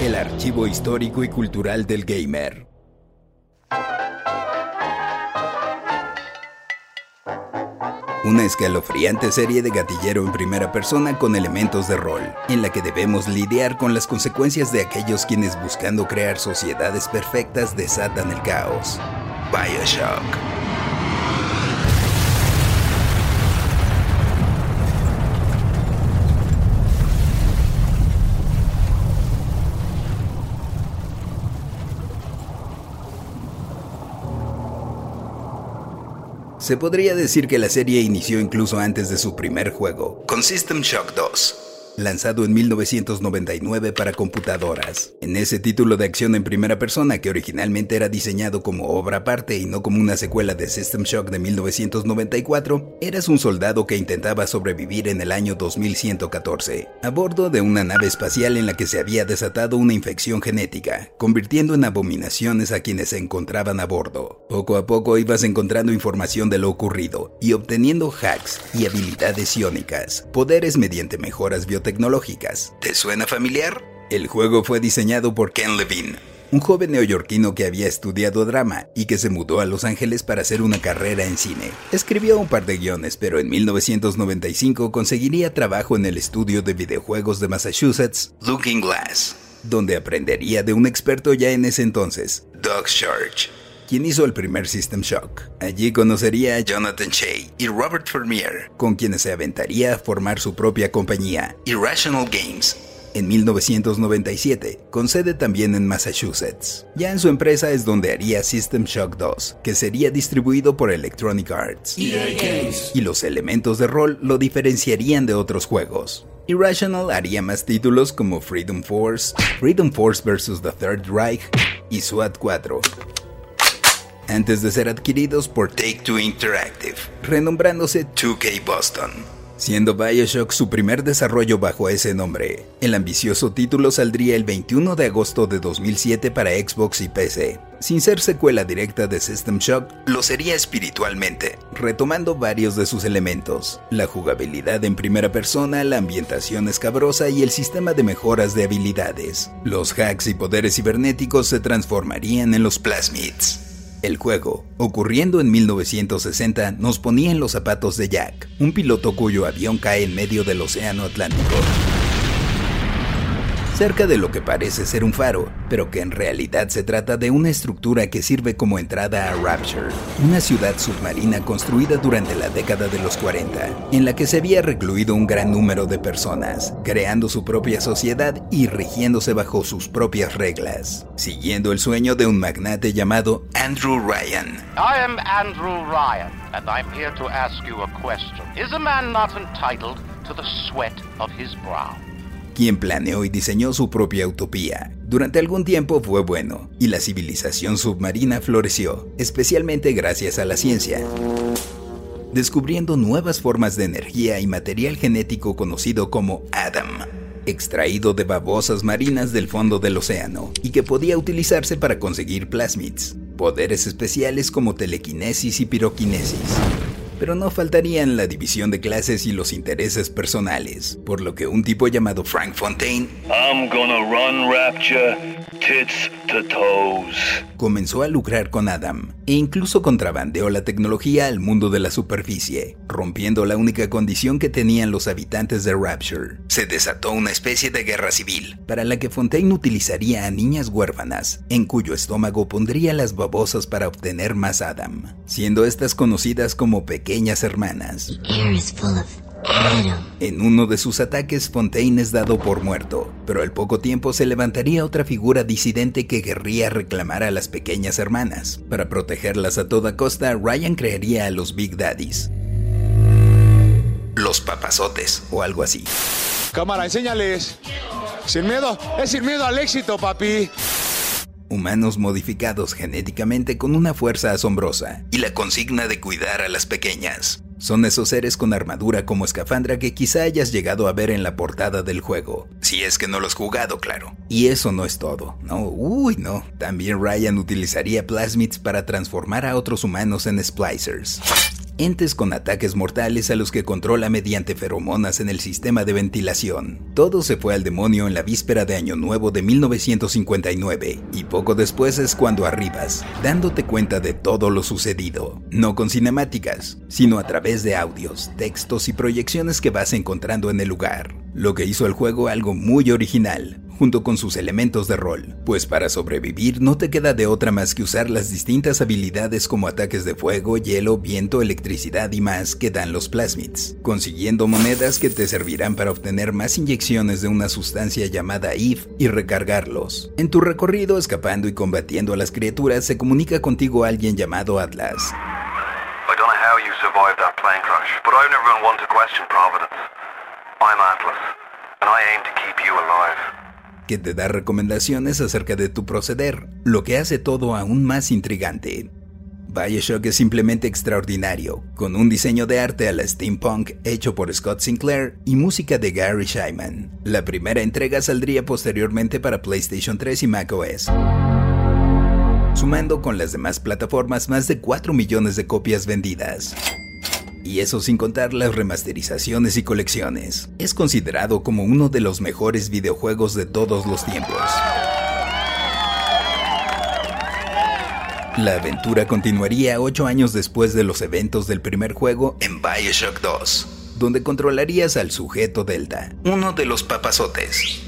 El archivo histórico y cultural del gamer. Una escalofriante serie de gatillero en primera persona con elementos de rol, en la que debemos lidiar con las consecuencias de aquellos quienes buscando crear sociedades perfectas desatan el caos. Bioshock. Se podría decir que la serie inició incluso antes de su primer juego, con System Shock 2 lanzado en 1999 para computadoras. En ese título de acción en primera persona, que originalmente era diseñado como obra aparte y no como una secuela de System Shock de 1994, eras un soldado que intentaba sobrevivir en el año 2114, a bordo de una nave espacial en la que se había desatado una infección genética, convirtiendo en abominaciones a quienes se encontraban a bordo. Poco a poco ibas encontrando información de lo ocurrido y obteniendo hacks y habilidades iónicas, poderes mediante mejoras biológicas tecnológicas. ¿Te suena familiar? El juego fue diseñado por Ken Levine, un joven neoyorquino que había estudiado drama y que se mudó a Los Ángeles para hacer una carrera en cine. Escribió un par de guiones, pero en 1995 conseguiría trabajo en el estudio de videojuegos de Massachusetts, Looking Glass, donde aprendería de un experto ya en ese entonces, Doug Church quien hizo el primer System Shock. Allí conocería a Jonathan Shea y Robert Vermeer, con quienes se aventaría a formar su propia compañía, Irrational Games, en 1997, con sede también en Massachusetts. Ya en su empresa es donde haría System Shock 2, que sería distribuido por Electronic Arts. Y los elementos de rol lo diferenciarían de otros juegos. Irrational haría más títulos como Freedom Force, Freedom Force vs. The Third Reich y SWAT 4, antes de ser adquiridos por Take-Two Interactive, renombrándose 2K Boston siendo Bioshock su primer desarrollo bajo ese nombre. El ambicioso título saldría el 21 de agosto de 2007 para Xbox y PC. Sin ser secuela directa de System Shock, lo sería espiritualmente, retomando varios de sus elementos. La jugabilidad en primera persona, la ambientación escabrosa y el sistema de mejoras de habilidades. Los hacks y poderes cibernéticos se transformarían en los plasmids. El juego, ocurriendo en 1960, nos ponía en los zapatos de Jack, un piloto cuyo avión cae en medio del Océano Atlántico cerca de lo que parece ser un faro, pero que en realidad se trata de una estructura que sirve como entrada a Rapture, una ciudad submarina construida durante la década de los 40, en la que se había recluido un gran número de personas, creando su propia sociedad y rigiéndose bajo sus propias reglas, siguiendo el sueño de un magnate llamado Andrew Ryan. I am Andrew Ryan, and I'm here to ask you a question. Is a man not entitled to the sweat of his brow? Quien planeó y diseñó su propia utopía. Durante algún tiempo fue bueno, y la civilización submarina floreció, especialmente gracias a la ciencia descubriendo nuevas formas de energía y material genético conocido como Adam, extraído de babosas marinas del fondo del océano y que podía utilizarse para conseguir plasmids, poderes especiales como telequinesis y piroquinesis pero no faltarían la división de clases y los intereses personales, por lo que un tipo llamado Frank Fontaine comenzó a lucrar con Adam e incluso contrabandeó la tecnología al mundo de la superficie, rompiendo la única condición que tenían los habitantes de Rapture. Se desató una especie de guerra civil, para la que Fontaine utilizaría a niñas huérfanas, en cuyo estómago pondría las babosas para obtener más Adam, siendo estas conocidas como pequeñas hermanas. En uno de sus ataques, Fontaine es dado por muerto, pero al poco tiempo se levantaría otra figura disidente que querría reclamar a las pequeñas hermanas. Para protegerlas a toda costa, Ryan crearía a los Big Daddies. Los papazotes, o algo así. Cámara, enséñales. Sin miedo, es sin miedo al éxito, papi humanos modificados genéticamente con una fuerza asombrosa y la consigna de cuidar a las pequeñas. Son esos seres con armadura como escafandra que quizá hayas llegado a ver en la portada del juego, si es que no lo has jugado, claro. Y eso no es todo, no, uy, no. También Ryan utilizaría plasmids para transformar a otros humanos en splicers. Entes con ataques mortales a los que controla mediante feromonas en el sistema de ventilación. Todo se fue al demonio en la víspera de Año Nuevo de 1959 y poco después es cuando arribas, dándote cuenta de todo lo sucedido, no con cinemáticas, sino a través de audios, textos y proyecciones que vas encontrando en el lugar, lo que hizo al juego algo muy original, junto con sus elementos de rol, pues para sobrevivir no te queda de otra más que usar las distintas habilidades como ataques de fuego, hielo, viento, electricidad y más que dan los plasmids, consiguiendo monedas que te servirán para obtener más inyecciones de una sustancia llamada IF y recargarlos. En tu recorrido escapando y combatiendo a las criaturas se comunica contigo alguien llamado Atlas. I'm Atlas, and I aim to keep you alive que te da recomendaciones acerca de tu proceder, lo que hace todo aún más intrigante. Bioshock es simplemente extraordinario, con un diseño de arte a la steampunk hecho por Scott Sinclair y música de Gary Scheinman. La primera entrega saldría posteriormente para PlayStation 3 y macOS, sumando con las demás plataformas más de 4 millones de copias vendidas y eso sin contar las remasterizaciones y colecciones. Es considerado como uno de los mejores videojuegos de todos los tiempos. La aventura continuaría ocho años después de los eventos del primer juego en Bioshock 2, donde controlarías al sujeto Delta, uno de los papazotes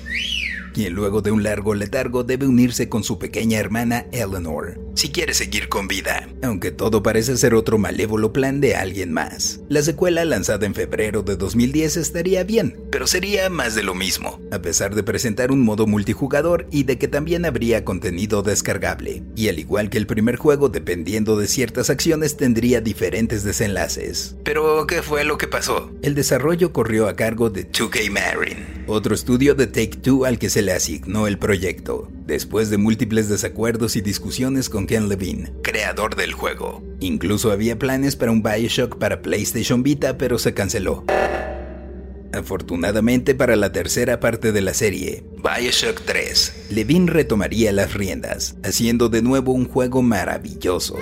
quien luego de un largo letargo debe unirse con su pequeña hermana Eleanor, si quiere seguir con vida, aunque todo parece ser otro malévolo plan de alguien más. La secuela lanzada en febrero de 2010 estaría bien, pero sería más de lo mismo, a pesar de presentar un modo multijugador y de que también habría contenido descargable, y al igual que el primer juego, dependiendo de ciertas acciones tendría diferentes desenlaces. Pero, ¿qué fue lo que pasó? El desarrollo corrió a cargo de 2K Marin, otro estudio de Take Two al que se le asignó el proyecto, después de múltiples desacuerdos y discusiones con Ken Levine, creador del juego. Incluso había planes para un Bioshock para PlayStation Vita, pero se canceló. Afortunadamente para la tercera parte de la serie, Bioshock 3, Levine retomaría las riendas, haciendo de nuevo un juego maravilloso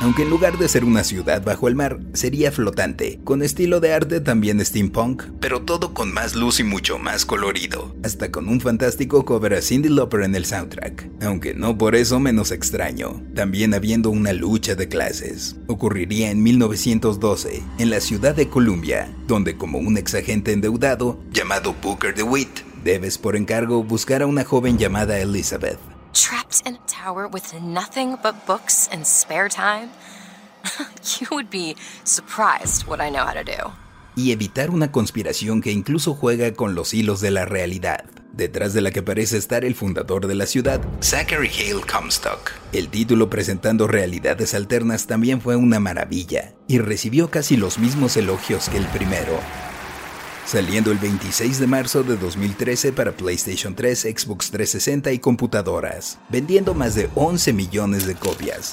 aunque en lugar de ser una ciudad bajo el mar, sería flotante, con estilo de arte también steampunk, pero todo con más luz y mucho más colorido, hasta con un fantástico cover a Cindy Lauper en el soundtrack, aunque no por eso menos extraño, también habiendo una lucha de clases. Ocurriría en 1912, en la ciudad de Columbia, donde como un exagente endeudado, llamado Booker DeWitt, debes por encargo buscar a una joven llamada Elizabeth, trapped in a tower with nothing but books and spare time? you would be surprised what I know how to do. Y evitar una conspiración que incluso juega con los hilos de la realidad, detrás de la que parece estar el fundador de la ciudad, Zachary Hale Comstock. El título presentando realidades alternas también fue una maravilla, y recibió casi los mismos elogios que el primero, saliendo el 26 de marzo de 2013 para PlayStation 3, Xbox 360 y computadoras, vendiendo más de 11 millones de copias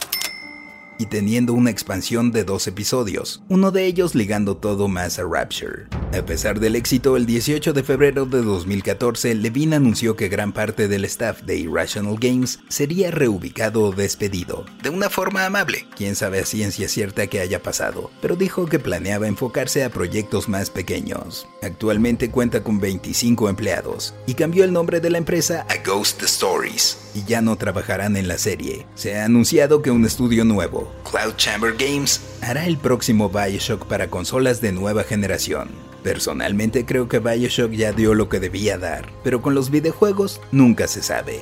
y teniendo una expansión de dos episodios, uno de ellos ligando todo más a Rapture. A pesar del éxito, el 18 de febrero de 2014, Levine anunció que gran parte del staff de Irrational Games sería reubicado o despedido, de una forma amable. Quién sabe a ciencia cierta que haya pasado, pero dijo que planeaba enfocarse a proyectos más pequeños. Actualmente cuenta con 25 empleados y cambió el nombre de la empresa a Ghost Stories y ya no trabajarán en la serie. Se ha anunciado que un estudio nuevo, Cloud Chamber Games, hará el próximo Bioshock para consolas de nueva generación. Personalmente creo que Bioshock ya dio lo que debía dar, pero con los videojuegos nunca se sabe.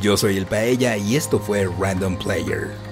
Yo soy el Paella y esto fue Random Player.